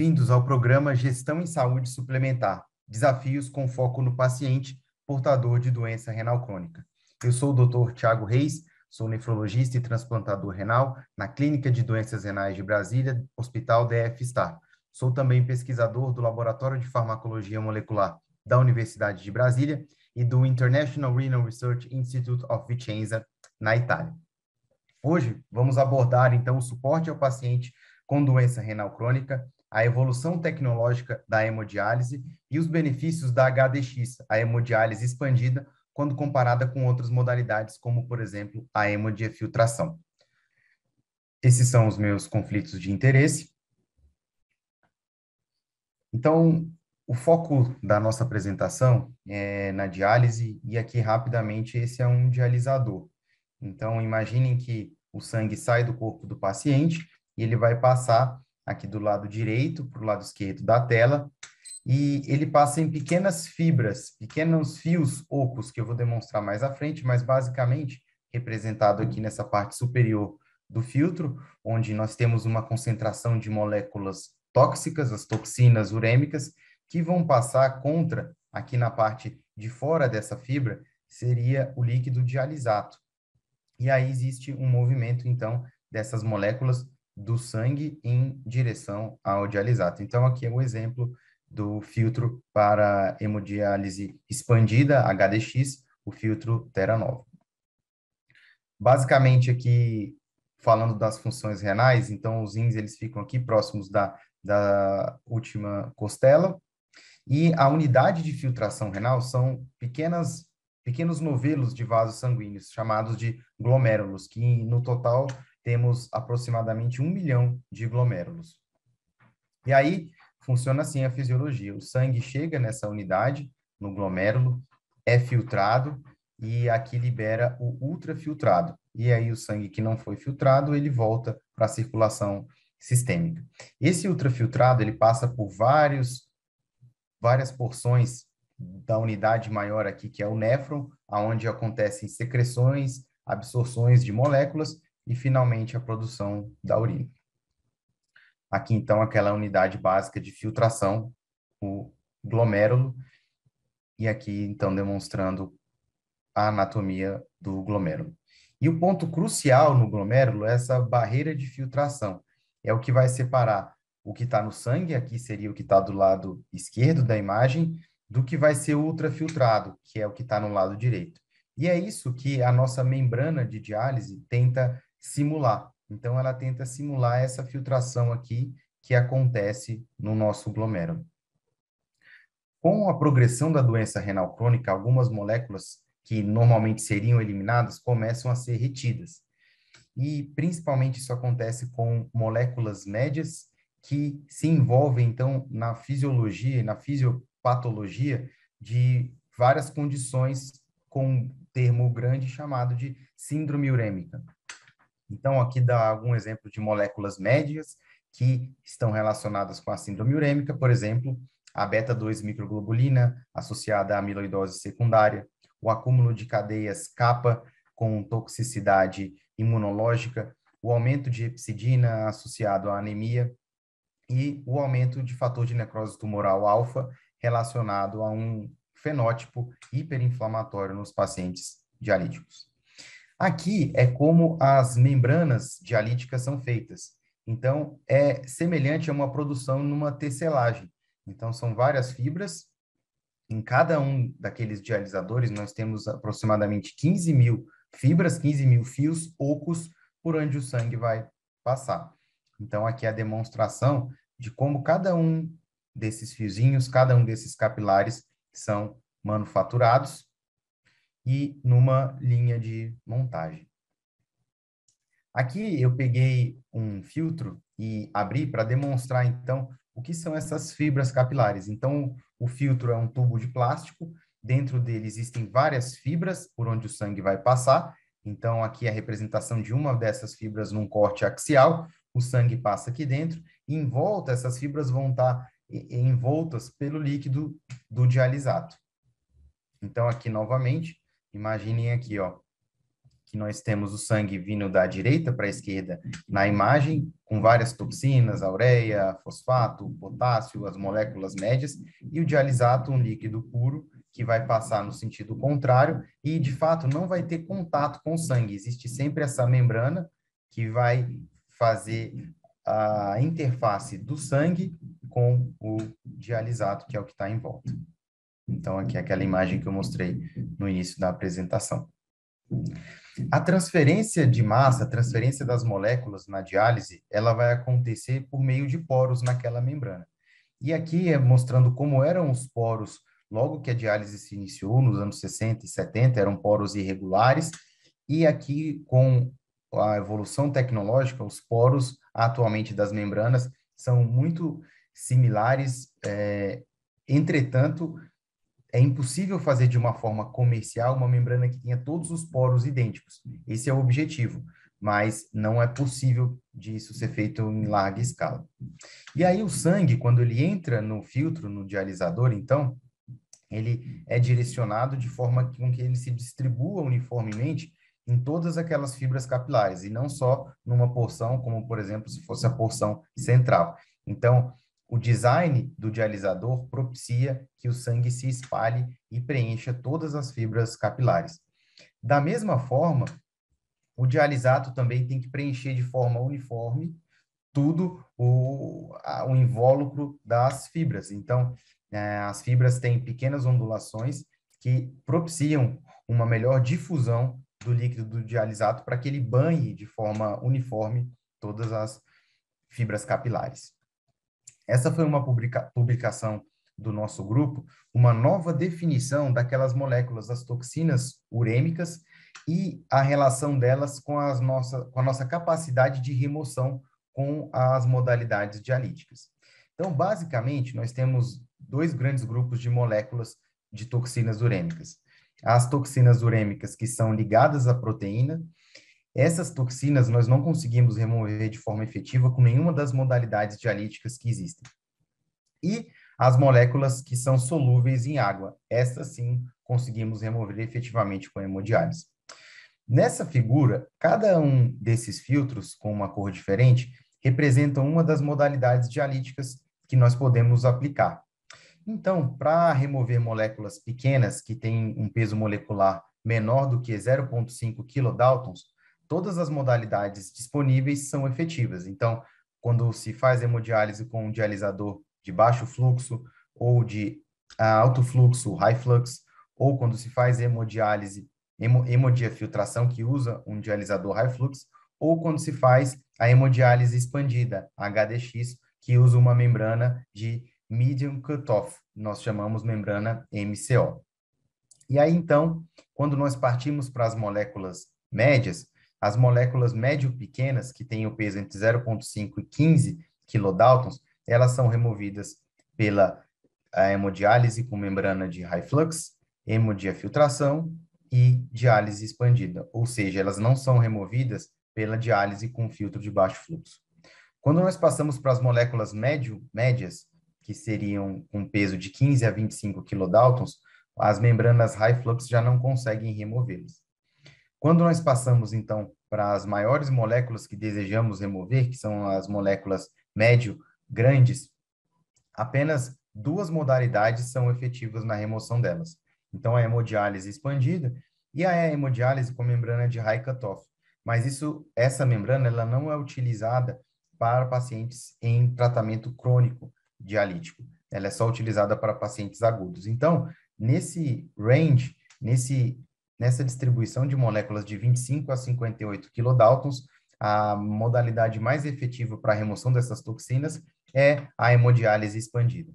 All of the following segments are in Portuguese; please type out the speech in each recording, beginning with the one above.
Bem-vindos ao programa Gestão em Saúde Suplementar, desafios com foco no paciente portador de doença renal crônica. Eu sou o Dr. Tiago Reis, sou nefrologista e transplantador renal na Clínica de Doenças Renais de Brasília, Hospital DF Star. Sou também pesquisador do Laboratório de Farmacologia Molecular da Universidade de Brasília e do International Renal Research Institute of Vicenza, na Itália. Hoje, vamos abordar, então, o suporte ao paciente com doença renal crônica a evolução tecnológica da hemodiálise e os benefícios da HDX, a hemodiálise expandida, quando comparada com outras modalidades, como, por exemplo, a hemodiafiltração. Esses são os meus conflitos de interesse. Então, o foco da nossa apresentação é na diálise, e aqui rapidamente esse é um dialisador. Então, imaginem que o sangue sai do corpo do paciente e ele vai passar aqui do lado direito para o lado esquerdo da tela, e ele passa em pequenas fibras, pequenos fios ocos, que eu vou demonstrar mais à frente, mas basicamente representado aqui nessa parte superior do filtro, onde nós temos uma concentração de moléculas tóxicas, as toxinas urêmicas, que vão passar contra, aqui na parte de fora dessa fibra, seria o líquido dialisato. E aí existe um movimento, então, dessas moléculas do sangue em direção ao dialisato. Então, aqui é o exemplo do filtro para hemodiálise expandida, HDX, o filtro Terra Basicamente, aqui, falando das funções renais, então, os rins, eles ficam aqui próximos da, da última costela, e a unidade de filtração renal são pequenas, pequenos novelos de vasos sanguíneos, chamados de glomérulos, que no total temos aproximadamente um milhão de glomérulos. E aí funciona assim a fisiologia: o sangue chega nessa unidade, no glomérulo, é filtrado e aqui libera o ultrafiltrado. E aí o sangue que não foi filtrado, ele volta para a circulação sistêmica. Esse ultrafiltrado, ele passa por vários várias porções da unidade maior aqui, que é o néfron, aonde acontecem secreções, absorções de moléculas e, finalmente, a produção da urina. Aqui, então, aquela unidade básica de filtração, o glomérulo, e aqui, então, demonstrando a anatomia do glomérulo. E o ponto crucial no glomérulo é essa barreira de filtração. É o que vai separar o que está no sangue, aqui seria o que está do lado esquerdo da imagem, do que vai ser ultrafiltrado, que é o que está no lado direito. E é isso que a nossa membrana de diálise tenta simular. Então, ela tenta simular essa filtração aqui que acontece no nosso glomérulo. Com a progressão da doença renal crônica, algumas moléculas que normalmente seriam eliminadas começam a ser retidas. E principalmente isso acontece com moléculas médias que se envolvem então na fisiologia e na fisiopatologia de várias condições com um termo grande chamado de síndrome urêmica. Então, aqui dá algum exemplo de moléculas médias que estão relacionadas com a síndrome urêmica, por exemplo, a beta-2 microglobulina associada à amiloidose secundária, o acúmulo de cadeias kappa com toxicidade imunológica, o aumento de epsidina associado à anemia e o aumento de fator de necrose tumoral alfa relacionado a um fenótipo hiperinflamatório nos pacientes dialíticos. Aqui é como as membranas dialíticas são feitas. Então, é semelhante a uma produção numa tecelagem. Então, são várias fibras. Em cada um daqueles dialisadores, nós temos aproximadamente 15 mil fibras, 15 mil fios ocos por onde o sangue vai passar. Então, aqui é a demonstração de como cada um desses fiozinhos, cada um desses capilares são manufaturados e numa linha de montagem. Aqui eu peguei um filtro e abri para demonstrar, então, o que são essas fibras capilares. Então, o filtro é um tubo de plástico, dentro dele existem várias fibras por onde o sangue vai passar. Então, aqui é a representação de uma dessas fibras num corte axial, o sangue passa aqui dentro, e em volta, essas fibras vão estar envoltas pelo líquido do dialisato. Então, aqui novamente, Imaginem aqui, ó, que nós temos o sangue vindo da direita para a esquerda na imagem, com várias toxinas, ureia, fosfato, potássio, as moléculas médias, e o dialisato, um líquido puro, que vai passar no sentido contrário e, de fato, não vai ter contato com o sangue. Existe sempre essa membrana que vai fazer a interface do sangue com o dialisato, que é o que está em volta. Então, aqui é aquela imagem que eu mostrei no início da apresentação. A transferência de massa, a transferência das moléculas na diálise, ela vai acontecer por meio de poros naquela membrana. E aqui é mostrando como eram os poros logo que a diálise se iniciou, nos anos 60 e 70, eram poros irregulares, e aqui, com a evolução tecnológica, os poros atualmente das membranas são muito similares, é, entretanto, é impossível fazer de uma forma comercial uma membrana que tenha todos os poros idênticos. Esse é o objetivo, mas não é possível disso ser feito em larga escala. E aí o sangue, quando ele entra no filtro, no dialisador, então, ele é direcionado de forma com que ele se distribua uniformemente em todas aquelas fibras capilares, e não só numa porção, como, por exemplo, se fosse a porção central. Então, o design do dialisador propicia que o sangue se espalhe e preencha todas as fibras capilares. Da mesma forma, o dialisato também tem que preencher de forma uniforme tudo o, o invólucro das fibras. Então, é, as fibras têm pequenas ondulações que propiciam uma melhor difusão do líquido do dialisato para que ele banhe de forma uniforme todas as fibras capilares. Essa foi uma publica publicação do nosso grupo, uma nova definição daquelas moléculas, das toxinas urêmicas e a relação delas com, as nossa, com a nossa capacidade de remoção com as modalidades dialíticas. Então, basicamente, nós temos dois grandes grupos de moléculas de toxinas urêmicas. As toxinas urêmicas que são ligadas à proteína, essas toxinas nós não conseguimos remover de forma efetiva com nenhuma das modalidades dialíticas que existem. E as moléculas que são solúveis em água, essas sim conseguimos remover efetivamente com hemodiálise. Nessa figura, cada um desses filtros com uma cor diferente representa uma das modalidades dialíticas que nós podemos aplicar. Então, para remover moléculas pequenas que têm um peso molecular menor do que 0,5 kilodaltons, todas as modalidades disponíveis são efetivas. Então, quando se faz hemodiálise com um dialisador de baixo fluxo ou de alto fluxo, high flux, ou quando se faz hemodiálise, hemodiafiltração, que usa um dialisador high flux, ou quando se faz a hemodiálise expandida, HDX, que usa uma membrana de medium cutoff, nós chamamos membrana MCO. E aí, então, quando nós partimos para as moléculas médias, as moléculas médio-pequenas, que têm o peso entre 0,5 e 15 kilodaltons, elas são removidas pela hemodiálise com membrana de high flux, hemodiafiltração e diálise expandida, ou seja, elas não são removidas pela diálise com filtro de baixo fluxo. Quando nós passamos para as moléculas médio, médias, que seriam com peso de 15 a 25 kilodaltons, as membranas high flux já não conseguem removê-las. Quando nós passamos, então, para as maiores moléculas que desejamos remover, que são as moléculas médio grandes, apenas duas modalidades são efetivas na remoção delas. Então, a hemodiálise expandida e a hemodiálise com membrana de high cutoff. Mas isso, essa membrana, ela não é utilizada para pacientes em tratamento crônico, dialítico. Ela é só utilizada para pacientes agudos. Então, nesse range, nesse, nessa distribuição de moléculas de 25 a 58 kilodaltons, a modalidade mais efetiva para a remoção dessas toxinas é a hemodiálise expandida.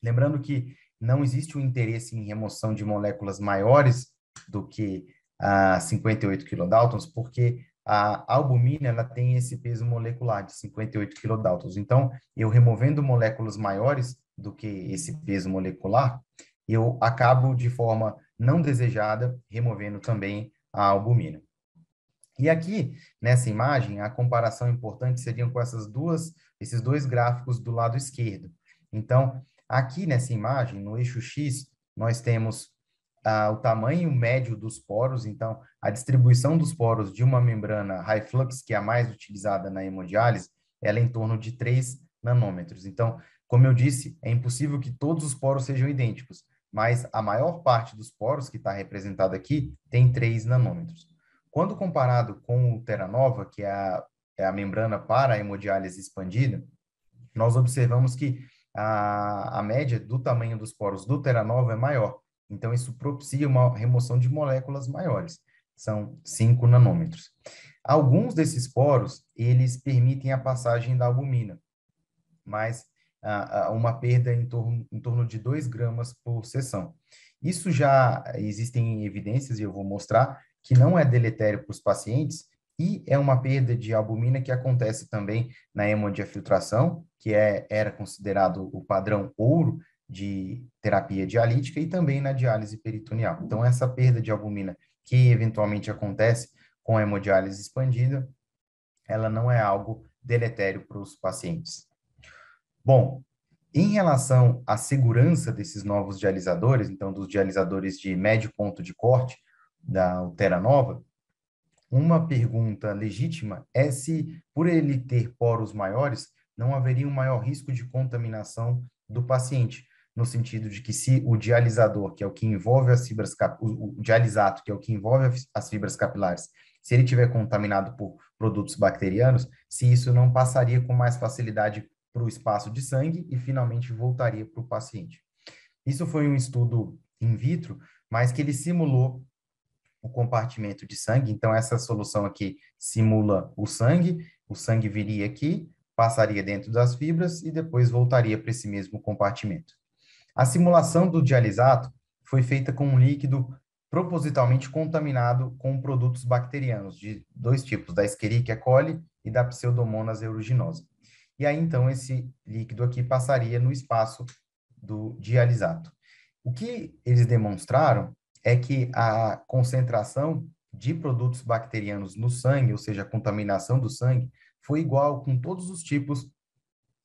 Lembrando que não existe um interesse em remoção de moléculas maiores do que a 58 kilodaltons, porque a albumina ela tem esse peso molecular de 58 kilodaltons. Então, eu removendo moléculas maiores do que esse peso molecular, eu acabo de forma não desejada removendo também a albumina. E aqui, nessa imagem, a comparação importante seriam com essas duas, esses dois gráficos do lado esquerdo. Então, aqui nessa imagem, no eixo X, nós temos ah, o tamanho médio dos poros, então a distribuição dos poros de uma membrana high flux, que é a mais utilizada na hemodiálise, ela é em torno de 3 nanômetros. Então, como eu disse, é impossível que todos os poros sejam idênticos, mas a maior parte dos poros que está representado aqui tem 3 nanômetros. Quando comparado com o Terranova, que é a, é a membrana para a hemodiálise expandida, nós observamos que a, a média do tamanho dos poros do Terranova é maior. Então, isso propicia uma remoção de moléculas maiores. São 5 nanômetros. Alguns desses poros, eles permitem a passagem da albumina, mas uma perda em torno, em torno de 2 gramas por sessão. Isso já existem evidências, e eu vou mostrar, que não é deletério para os pacientes, e é uma perda de albumina que acontece também na hemodiafiltração, que é, era considerado o padrão ouro de terapia dialítica e também na diálise peritoneal. Então, essa perda de albumina que eventualmente acontece com a hemodiálise expandida, ela não é algo deletério para os pacientes. Bom, em relação à segurança desses novos dialisadores, então dos dialisadores de médio ponto de corte da Ultera Nova, uma pergunta legítima é se, por ele ter poros maiores, não haveria um maior risco de contaminação do paciente, no sentido de que se o dialisador, que é o que envolve as fibras, o, dialisato, que é o que envolve as fibras capilares, se ele tiver contaminado por produtos bacterianos, se isso não passaria com mais facilidade para o espaço de sangue e finalmente voltaria para o paciente. Isso foi um estudo in vitro, mas que ele simulou o compartimento de sangue. Então, essa solução aqui simula o sangue, o sangue viria aqui, passaria dentro das fibras e depois voltaria para esse mesmo compartimento. A simulação do dialisato foi feita com um líquido propositalmente contaminado com produtos bacterianos de dois tipos, da Escherichia coli e da Pseudomonas aeruginosa. E aí, então, esse líquido aqui passaria no espaço do dialisato. O que eles demonstraram é que a concentração de produtos bacterianos no sangue, ou seja, a contaminação do sangue, foi igual com todos os tipos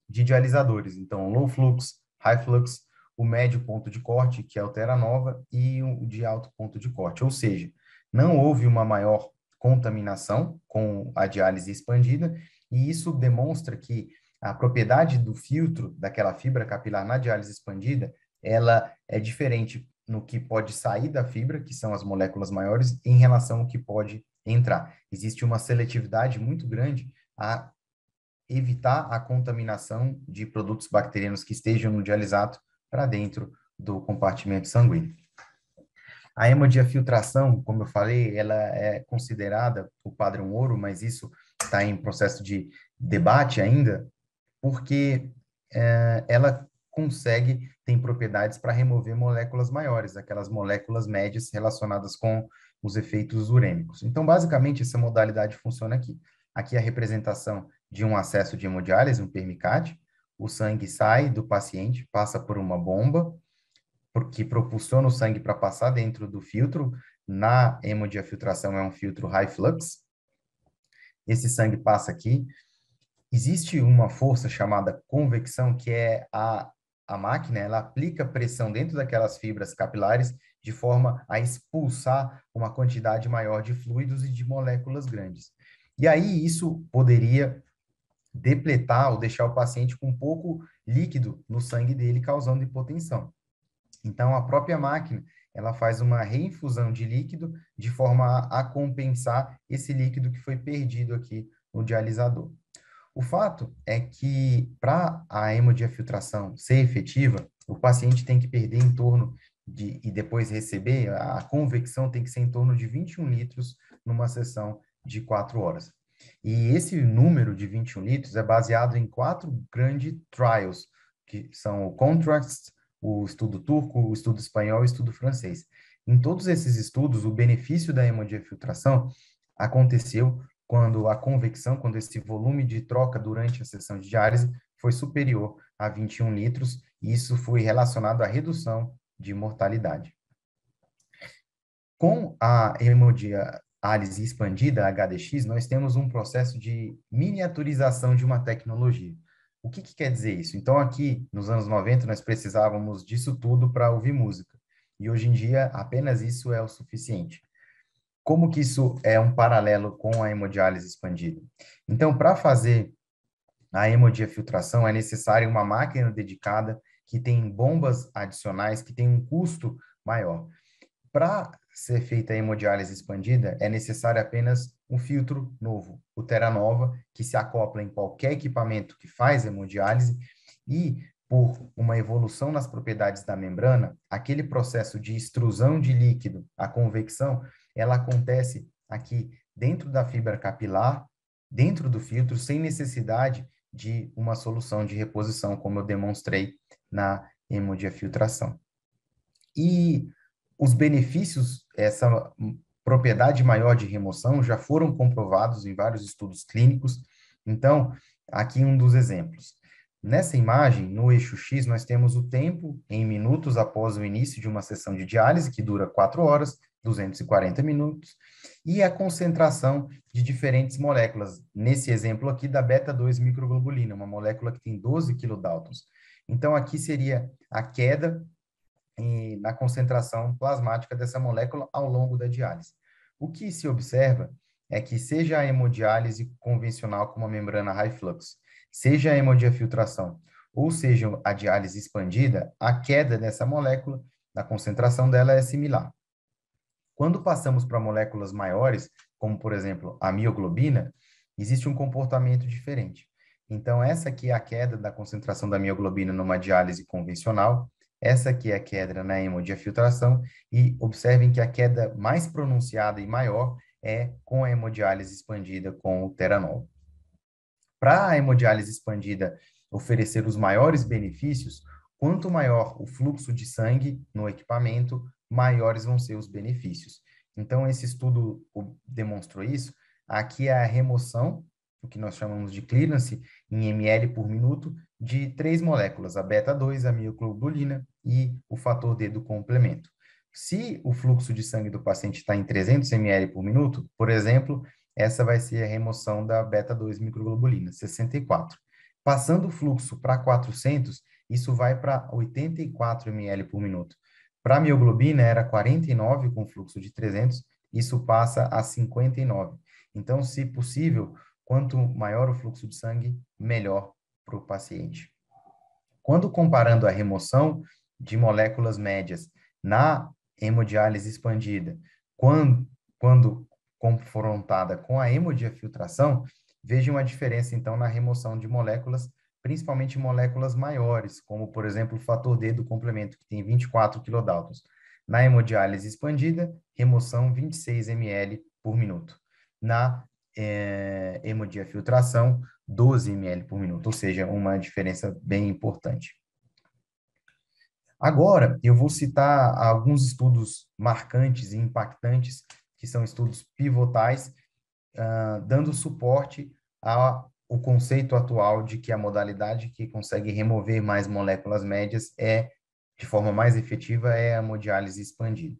de dialisadores. Então, low flux, high flux, o médio ponto de corte, que é o Terra Nova, e o de alto ponto de corte. Ou seja, não houve uma maior contaminação com a diálise expandida, e isso demonstra que a propriedade do filtro daquela fibra capilar na diálise expandida, ela é diferente no que pode sair da fibra, que são as moléculas maiores, em relação ao que pode entrar. Existe uma seletividade muito grande a evitar a contaminação de produtos bacterianos que estejam no dialisato para dentro do compartimento sanguíneo. A hemodiafiltração, como eu falei, ela é considerada o padrão ouro, mas isso está em processo de debate ainda, porque é, ela consegue, tem propriedades para remover moléculas maiores, aquelas moléculas médias relacionadas com os efeitos urêmicos. Então, basicamente, essa modalidade funciona aqui. Aqui a representação de um acesso de hemodiálise, um permicate, o sangue sai do paciente, passa por uma bomba, que propulsiona o sangue para passar dentro do filtro. Na hemodiafiltração é um filtro high flux. Esse sangue passa aqui. Existe uma força chamada convecção, que é a a máquina ela aplica pressão dentro daquelas fibras capilares de forma a expulsar uma quantidade maior de fluidos e de moléculas grandes. E aí isso poderia depletar ou deixar o paciente com pouco líquido no sangue dele, causando hipotensão. Então, a própria máquina, ela faz uma reinfusão de líquido de forma a, a compensar esse líquido que foi perdido aqui no dialisador. O fato é que para a hemodiafiltração ser efetiva, o paciente tem que perder em torno de, e depois receber, a convecção tem que ser em torno de 21 litros numa sessão de quatro horas. E esse número de 21 litros é baseado em quatro grandes trials, que são o Contrast, o estudo turco, o estudo espanhol e o estudo francês. Em todos esses estudos, o benefício da hemodiafiltração aconteceu quando a convecção, quando esse volume de troca durante a sessão de diálise foi superior a 21 litros, e isso foi relacionado à redução de mortalidade. Com a hemodiálise expandida, HDX, nós temos um processo de miniaturização de uma tecnologia. O que, que quer dizer isso? Então, aqui, nos anos 90, nós precisávamos disso tudo para ouvir música. E hoje em dia, apenas isso é o suficiente. Como que isso é um paralelo com a hemodiálise expandida? Então, para fazer a hemodiafiltração, é necessária uma máquina dedicada que tem bombas adicionais, que tem um custo maior. Para ser feita a hemodiálise expandida, é necessário apenas um filtro novo, o Terranova, que se acopla em qualquer equipamento que faz hemodiálise e por uma evolução nas propriedades da membrana, aquele processo de extrusão de líquido, a convecção, ela acontece aqui dentro da fibra capilar, dentro do filtro, sem necessidade de uma solução de reposição, como eu demonstrei na hemodiafiltração. E os benefícios, essa propriedade maior de remoção, já foram comprovados em vários estudos clínicos. Então, aqui um dos exemplos. Nessa imagem, no eixo X, nós temos o tempo em minutos após o início de uma sessão de diálise, que dura 4 horas, 240 minutos, e a concentração de diferentes moléculas. Nesse exemplo aqui, da beta-2 microglobulina, uma molécula que tem 12 kilodaltons. Então, aqui seria a queda em, na concentração plasmática dessa molécula ao longo da diálise. O que se observa é que seja a hemodiálise convencional com uma membrana high flux, seja a hemodiafiltração, ou seja a diálise expandida, a queda dessa molécula, da concentração dela é similar. Quando passamos para moléculas maiores, como por exemplo a mioglobina, existe um comportamento diferente. Então, essa aqui é a queda da concentração da mioglobina numa diálise convencional, essa aqui é a queda na hemodiafiltração, e observem que a queda mais pronunciada e maior é com a hemodiálise expandida com o Teranol. Para a hemodiálise expandida oferecer os maiores benefícios, quanto maior o fluxo de sangue no equipamento, maiores vão ser os benefícios. Então, esse estudo demonstrou isso. Aqui é a remoção, o que nós chamamos de clearance, em ml por minuto, de três moléculas, a beta-2, a mioglobulina e o fator D do complemento. Se o fluxo de sangue do paciente está em 300 ml por minuto, por exemplo, essa vai ser a remoção da beta-2 microglobulina, 64. Passando o fluxo para 400, isso vai para 84 ml por minuto. Para a mioglobina era 49 com fluxo de 300, isso passa a 59. Então, se possível, quanto maior o fluxo de sangue, melhor para o paciente. Quando comparando a remoção de moléculas médias na hemodiálise expandida, quando, quando confrontada com a hemodiafiltração, vejam a diferença, então, na remoção de moléculas, principalmente moléculas maiores, como, por exemplo, o fator D do complemento, que tem 24 kilodaltons. Na hemodiálise expandida, remoção 26 ml por minuto. Na é, hemodiafiltração, 12 ml por minuto, ou seja, uma diferença bem importante. Agora, eu vou citar alguns estudos marcantes e impactantes que são estudos pivotais, uh, dando suporte ao conceito atual de que a modalidade que consegue remover mais moléculas médias é, de forma mais efetiva, é a hemodiálise expandida.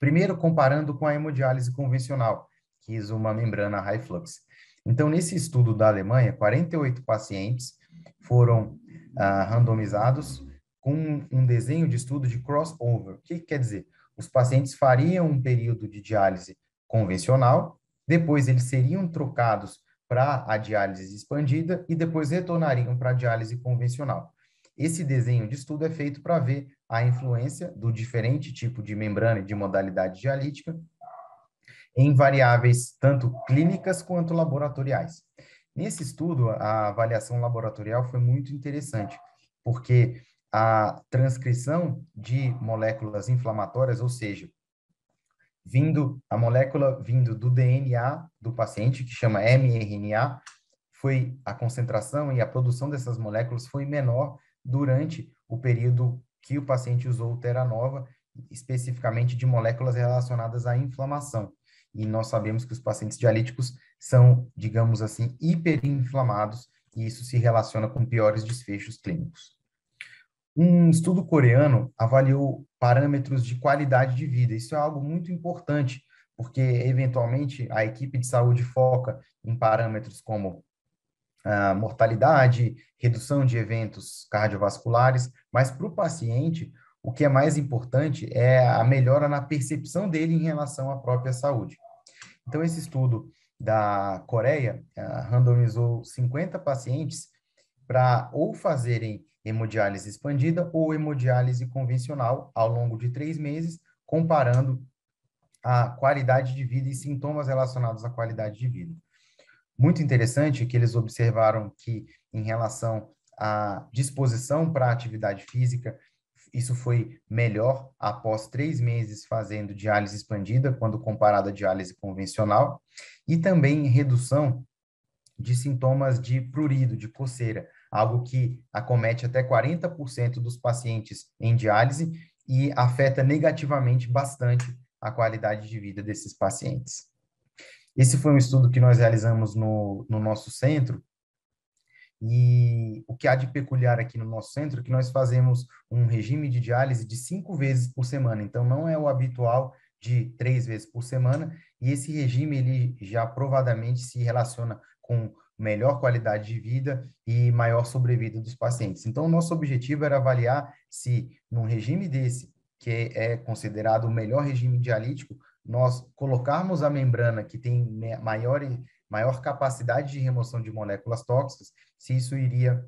Primeiro, comparando com a hemodiálise convencional, que usa uma membrana high flux. Então, nesse estudo da Alemanha, 48 pacientes foram uh, randomizados com um desenho de estudo de crossover. O que, que quer dizer? os pacientes fariam um período de diálise convencional, depois eles seriam trocados para a diálise expandida e depois retornariam para a diálise convencional. Esse desenho de estudo é feito para ver a influência do diferente tipo de membrana e de modalidade dialítica em variáveis tanto clínicas quanto laboratoriais. Nesse estudo, a avaliação laboratorial foi muito interessante, porque a transcrição de moléculas inflamatórias, ou seja, vindo a molécula vindo do DNA do paciente, que chama mRNA, foi a concentração e a produção dessas moléculas foi menor durante o período que o paciente usou Teranova, especificamente de moléculas relacionadas à inflamação. E nós sabemos que os pacientes dialíticos são, digamos assim, hiperinflamados, e isso se relaciona com piores desfechos clínicos. Um estudo coreano avaliou parâmetros de qualidade de vida. Isso é algo muito importante, porque eventualmente a equipe de saúde foca em parâmetros como ah, mortalidade, redução de eventos cardiovasculares, mas para o paciente, o que é mais importante é a melhora na percepção dele em relação à própria saúde. Então, esse estudo da Coreia randomizou 50 pacientes para ou fazerem hemodiálise expandida ou hemodiálise convencional ao longo de três meses, comparando a qualidade de vida e sintomas relacionados à qualidade de vida. Muito interessante que eles observaram que, em relação à disposição para a atividade física, isso foi melhor após três meses fazendo diálise expandida, quando comparado à diálise convencional, e também redução de sintomas de prurido, de coceira, algo que acomete até 40% dos pacientes em diálise e afeta negativamente bastante a qualidade de vida desses pacientes. Esse foi um estudo que nós realizamos no, no nosso centro, e o que há de peculiar aqui no nosso centro é que nós fazemos um regime de diálise de cinco vezes por semana. Então, não é o habitual de três vezes por semana. E esse regime, ele já provadamente se relaciona com melhor qualidade de vida e maior sobrevida dos pacientes. Então, nosso objetivo era avaliar se, num regime desse, que é considerado o melhor regime dialítico, nós colocarmos a membrana que tem maior, maior capacidade de remoção de moléculas tóxicas, se isso iria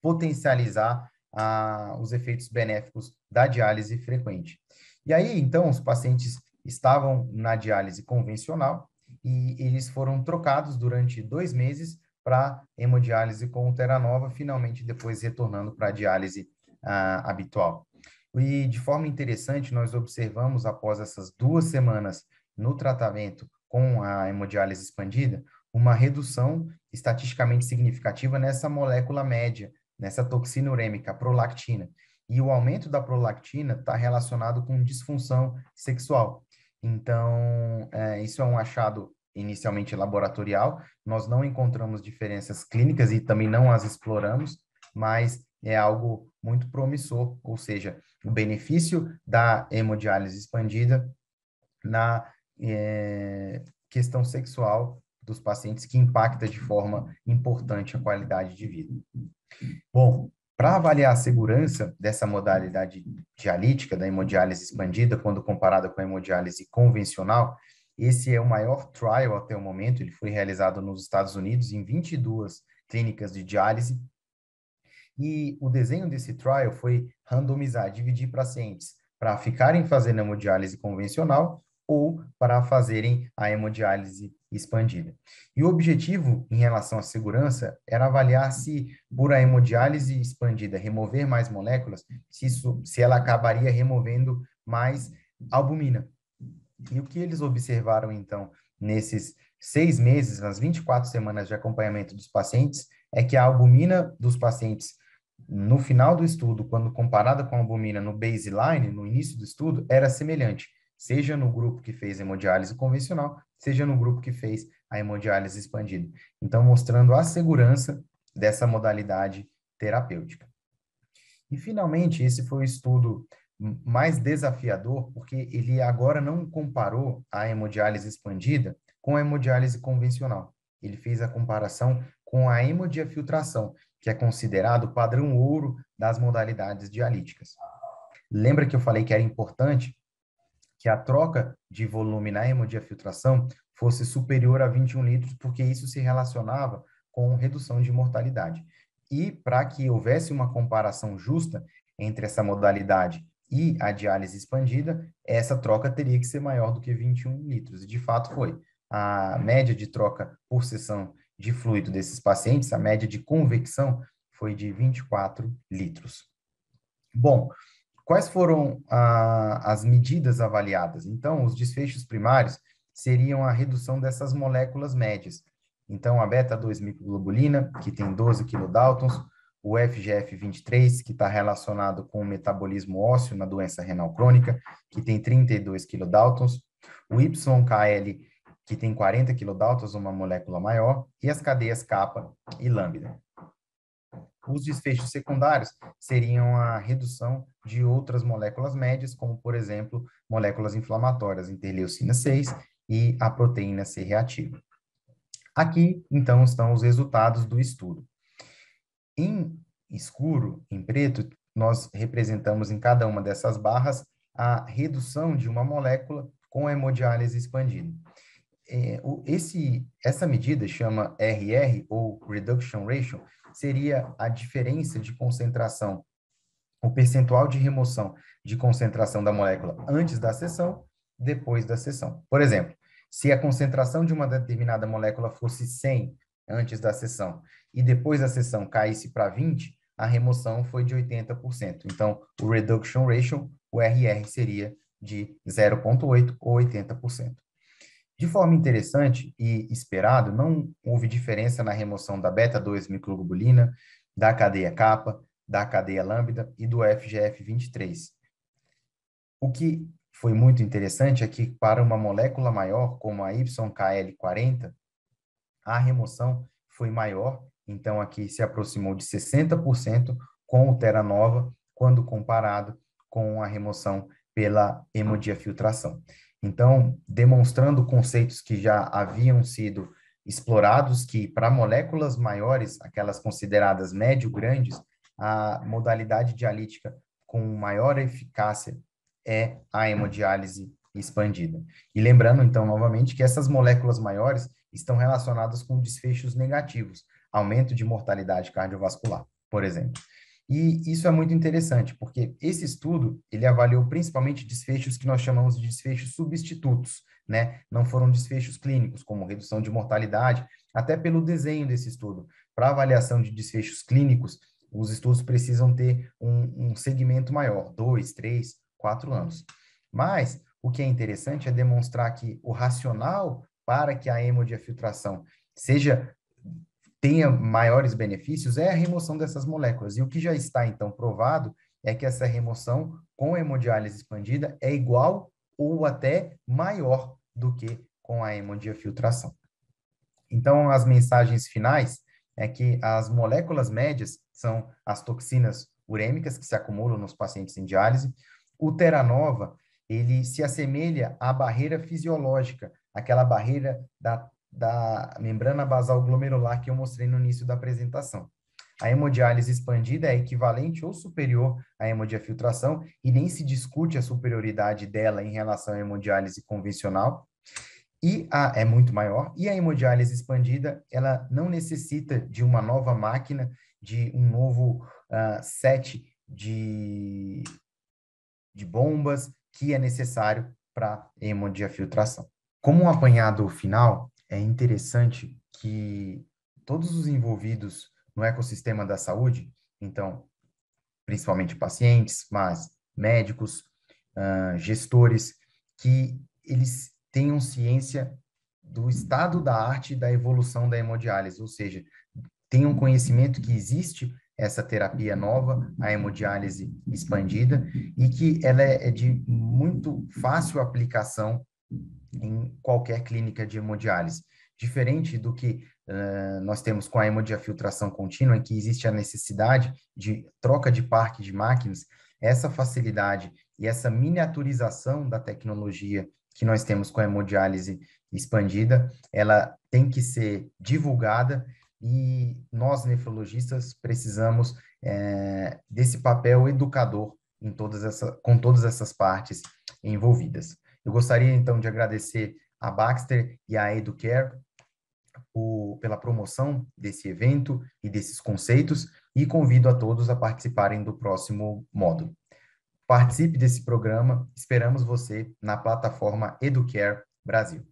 potencializar ah, os efeitos benéficos da diálise frequente. E aí, então, os pacientes estavam na diálise convencional e eles foram trocados durante dois meses para hemodiálise com Teranova, finalmente depois retornando para a diálise ah, habitual. E de forma interessante, nós observamos após essas duas semanas no tratamento com a hemodiálise expandida, uma redução estatisticamente significativa nessa molécula média, nessa toxina urêmica, prolactina. E o aumento da prolactina está relacionado com disfunção sexual. Então, é, isso é um achado inicialmente laboratorial, nós não encontramos diferenças clínicas e também não as exploramos, mas é algo muito promissor, ou seja, o benefício da hemodiálise expandida na é, questão sexual dos pacientes que impacta de forma importante a qualidade de vida. Bom, para avaliar a segurança dessa modalidade dialítica, da hemodiálise expandida, quando comparada com a hemodiálise convencional, esse é o maior trial até o momento, ele foi realizado nos Estados Unidos em 22 clínicas de diálise, e o desenho desse trial foi randomizar, dividir pacientes para ficarem fazendo hemodiálise convencional ou para fazerem a hemodiálise expandida. E o objetivo em relação à segurança era avaliar se por a hemodiálise expandida remover mais moléculas, se isso se ela acabaria removendo mais albumina. E o que eles observaram então nesses seis meses, nas 24 semanas de acompanhamento dos pacientes, é que a albumina dos pacientes no final do estudo, quando comparada com a albumina no baseline, no início do estudo, era semelhante, seja no grupo que fez hemodiálise convencional, seja no grupo que fez a hemodiálise expandida. Então, mostrando a segurança dessa modalidade terapêutica. E, finalmente, esse foi o estudo mais desafiador, porque ele agora não comparou a hemodiálise expandida com a hemodiálise convencional. Ele fez a comparação com a hemodiafiltração, que é considerado o padrão ouro das modalidades dialíticas. Lembra que eu falei que era importante que a troca de volume na hemodiafiltração fosse superior a 21 litros, porque isso se relacionava com redução de mortalidade. E para que houvesse uma comparação justa entre essa modalidade e a diálise expandida, essa troca teria que ser maior do que 21 litros. E de fato foi. A média de troca por sessão de fluido desses pacientes, a média de convecção foi de 24 litros. Bom, quais foram ah, as medidas avaliadas? Então, os desfechos primários seriam a redução dessas moléculas médias. Então, a beta-2 microglobulina, que tem 12 kilodaltons, o FGF23, que está relacionado com o metabolismo ósseo na doença renal crônica, que tem 32 kilodaltons, o YKL, que tem 40 kilodaltons, uma molécula maior, e as cadeias kappa e lambda. Os desfechos secundários seriam a redução de outras moléculas médias, como, por exemplo, moléculas inflamatórias, interleucina 6 e a proteína C reativa. Aqui, então, estão os resultados do estudo. Em escuro, em preto, nós representamos em cada uma dessas barras a redução de uma molécula com hemodiálise expandida é, esse, essa medida chama RR, ou Reduction Ratio, seria a diferença de concentração, o percentual de remoção de concentração da molécula antes da sessão, depois da sessão. Por exemplo, se a concentração de uma determinada molécula fosse 100 antes da sessão e depois da sessão caísse para 20, a remoção foi de 80%. Então, o reduction ratio, o RR, seria de 0,8 ou 80%. De forma interessante e esperado, não houve diferença na remoção da beta-2-microglobulina, da cadeia kappa, da cadeia lambda e do FGF23. O que foi muito interessante é que para uma molécula maior, como a YKL40, a remoção foi maior, então aqui se aproximou de 60% com o Terranova, quando comparado com a remoção pela hemodiafiltração. Então, demonstrando conceitos que já haviam sido explorados, que para moléculas maiores, aquelas consideradas médio-grandes, a modalidade dialítica com maior eficácia é a hemodiálise expandida. E lembrando, então, novamente, que essas moléculas maiores estão relacionadas com desfechos negativos, aumento de mortalidade cardiovascular, por exemplo. E isso é muito interessante, porque esse estudo, ele avaliou principalmente desfechos que nós chamamos de desfechos substitutos, né? Não foram desfechos clínicos, como redução de mortalidade, até pelo desenho desse estudo. Para avaliação de desfechos clínicos, os estudos precisam ter um, um segmento maior, dois, três, quatro anos. Mas, o que é interessante é demonstrar que o racional para que a hemodiafiltração seja tenha maiores benefícios é a remoção dessas moléculas. E o que já está, então, provado é que essa remoção com hemodiálise expandida é igual ou até maior do que com a hemodiafiltração. Então, as mensagens finais é que as moléculas médias são as toxinas urêmicas que se acumulam nos pacientes em diálise. O Teranova, ele se assemelha à barreira fisiológica, aquela barreira da da membrana basal glomerular que eu mostrei no início da apresentação. A hemodiálise expandida é equivalente ou superior à hemodiafiltração e nem se discute a superioridade dela em relação à hemodiálise convencional. E a, é muito maior. E a hemodiálise expandida, ela não necessita de uma nova máquina, de um novo uh, set de, de bombas que é necessário para hemodiafiltração. Como um apanhado final, é interessante que todos os envolvidos no ecossistema da saúde, então, principalmente pacientes, mas médicos, uh, gestores, que eles tenham ciência do estado da arte da evolução da hemodiálise, ou seja, tenham conhecimento que existe essa terapia nova, a hemodiálise expandida, e que ela é de muito fácil aplicação em qualquer clínica de hemodiálise. Diferente do que uh, nós temos com a hemodiafiltração contínua, em que existe a necessidade de troca de parque de máquinas, essa facilidade e essa miniaturização da tecnologia que nós temos com a hemodiálise expandida, ela tem que ser divulgada e nós, nefrologistas, precisamos é, desse papel educador em todas essa, com todas essas partes envolvidas. Eu gostaria, então, de agradecer a Baxter e a Educare por, pela promoção desse evento e desses conceitos e convido a todos a participarem do próximo módulo. Participe desse programa, esperamos você na plataforma Educare Brasil.